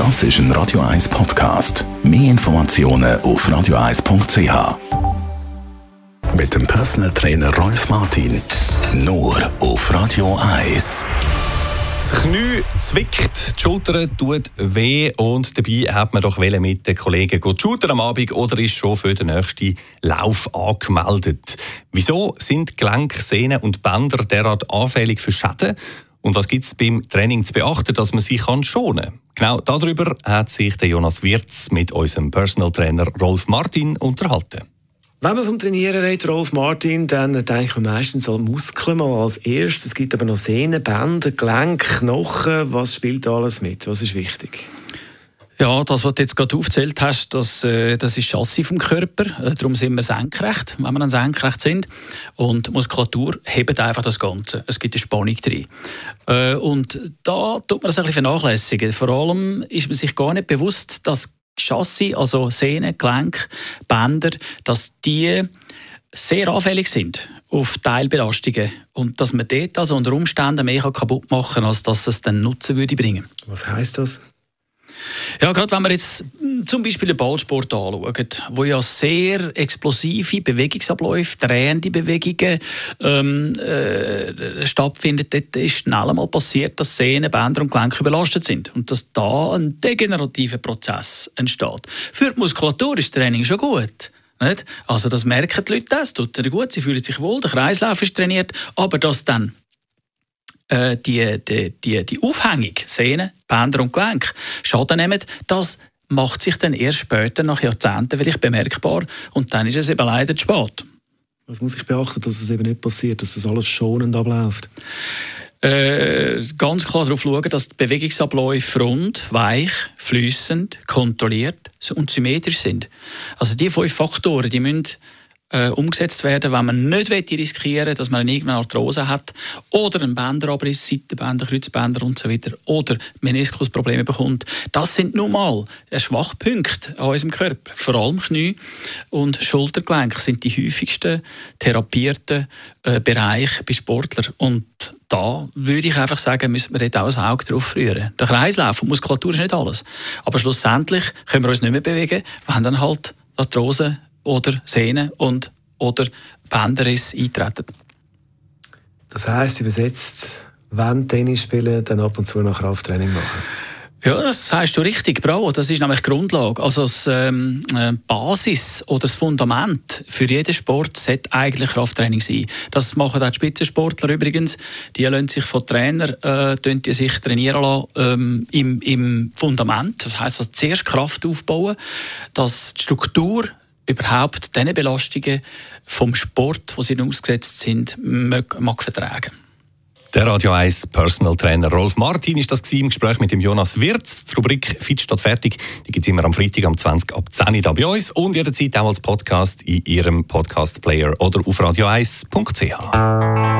Das ist ein Radio 1 Podcast. Mehr Informationen auf radio1.ch. Mit dem Personal Trainer Rolf Martin. Nur auf Radio 1. Das Knie zwickt, die Schulter tut weh und dabei hat man doch mit den Kollegen shooten am Abend oder ist schon für den nächsten Lauf angemeldet. Wieso sind Gelenk, Sehnen und Bänder derart anfällig für Schäden? Und was gibt es beim Training zu beachten, dass man sich schonen kann? Genau darüber hat sich der Jonas Wirz mit unserem Personal Trainer Rolf Martin unterhalten. Wenn man vom Trainieren redet, Rolf Martin, dann denkt man meistens an Muskeln mal als erstes. Es gibt aber noch Sehnen, Bänder, Gelenke, Knochen. Was spielt alles mit? Was ist wichtig? Ja, das, was du jetzt gerade aufgezählt hast, das, äh, das ist Chassis vom Körper. Äh, darum sind wir senkrecht, wenn wir dann senkrecht sind. Und Muskulatur hebt einfach das Ganze. Es gibt eine Spannung drin. Äh, und da tut man das ein bisschen vernachlässigen. Vor allem ist man sich gar nicht bewusst, dass Chassis, also Sehnen, Gelenk, Bänder, dass die sehr anfällig sind auf Teilbelastungen und dass man dort also unter Umständen mehr kaputt machen kann, als dass es dann Nutzen würde bringen. Was heißt das? Ja, gerade wenn wir jetzt zum Beispiel den Ballsport anschauen, wo ja sehr explosive Bewegungsabläufe, drehende Bewegungen ähm, äh, stattfinden, dort ist schnell einmal passiert, dass Sehnen, Bänder und Gelenke überlastet sind und dass da ein degenerativer Prozess entsteht. Für die Muskulatur ist das Training schon gut. Nicht? Also das merken die Leute, das tut ihnen gut, sie fühlen sich wohl, der Kreislauf ist trainiert, aber dass dann äh, die, die, die, die Aufhängung, Sehnen, Bänder und Gelenk Schaden nehmen, das macht sich dann erst später, nach Jahrzehnten, vielleicht bemerkbar und dann ist es eben leider zu spät. Was muss ich beachten, dass es eben nicht passiert, dass das alles schonend abläuft? Äh, ganz klar darauf schauen, dass die Bewegungsabläufe rund, weich, fließend, kontrolliert und symmetrisch sind. Also die fünf Faktoren, die müssen äh, umgesetzt werden, wenn man nicht riskieren will, dass man irgendeine Arthrose hat oder einen Bänderabriss, Seitenbänder, Kreuzbänder und so weiter oder Meniskusprobleme bekommt. Das sind nun mal Schwachpunkte an unserem Körper. Vor allem Knie und Schultergelenk sind die häufigsten therapierten äh, Bereiche bei Sportlern und da würde ich einfach sagen, müssen wir dort auch ein Auge drauf rühren. Der Kreislauf und Muskulatur ist nicht alles. Aber schlussendlich können wir uns nicht mehr bewegen, wenn dann halt Arthrose oder Sehnen und oder Bänderriss eintreten. Das heisst, übersetzt, wenn Tennis spielen, dann ab und zu noch Krafttraining machen? Ja, das sagst du richtig, bravo. Das ist nämlich die Grundlage. Also das ähm, äh, Basis oder das Fundament für jeden Sport sollte eigentlich Krafttraining sein. Das machen auch die Spitzensportler übrigens. Die lassen sich von Trainern äh, die sich trainieren lassen, ähm, im, im Fundament. Das heisst, also zuerst Kraft aufbauen, dass die Struktur überhaupt diese Belastungen vom Sport, wo sie ausgesetzt sind, mag, mag vertragen. Der Radio 1 Personal Trainer Rolf Martin ist das im Gespräch mit dem Jonas Wirz. Die Rubrik Fit statt fertig, die gibt es immer am Freitag am 20 ab 10 Uhr bei uns und jederzeit auch als Podcast in Ihrem Podcast Player oder auf radio1.ch.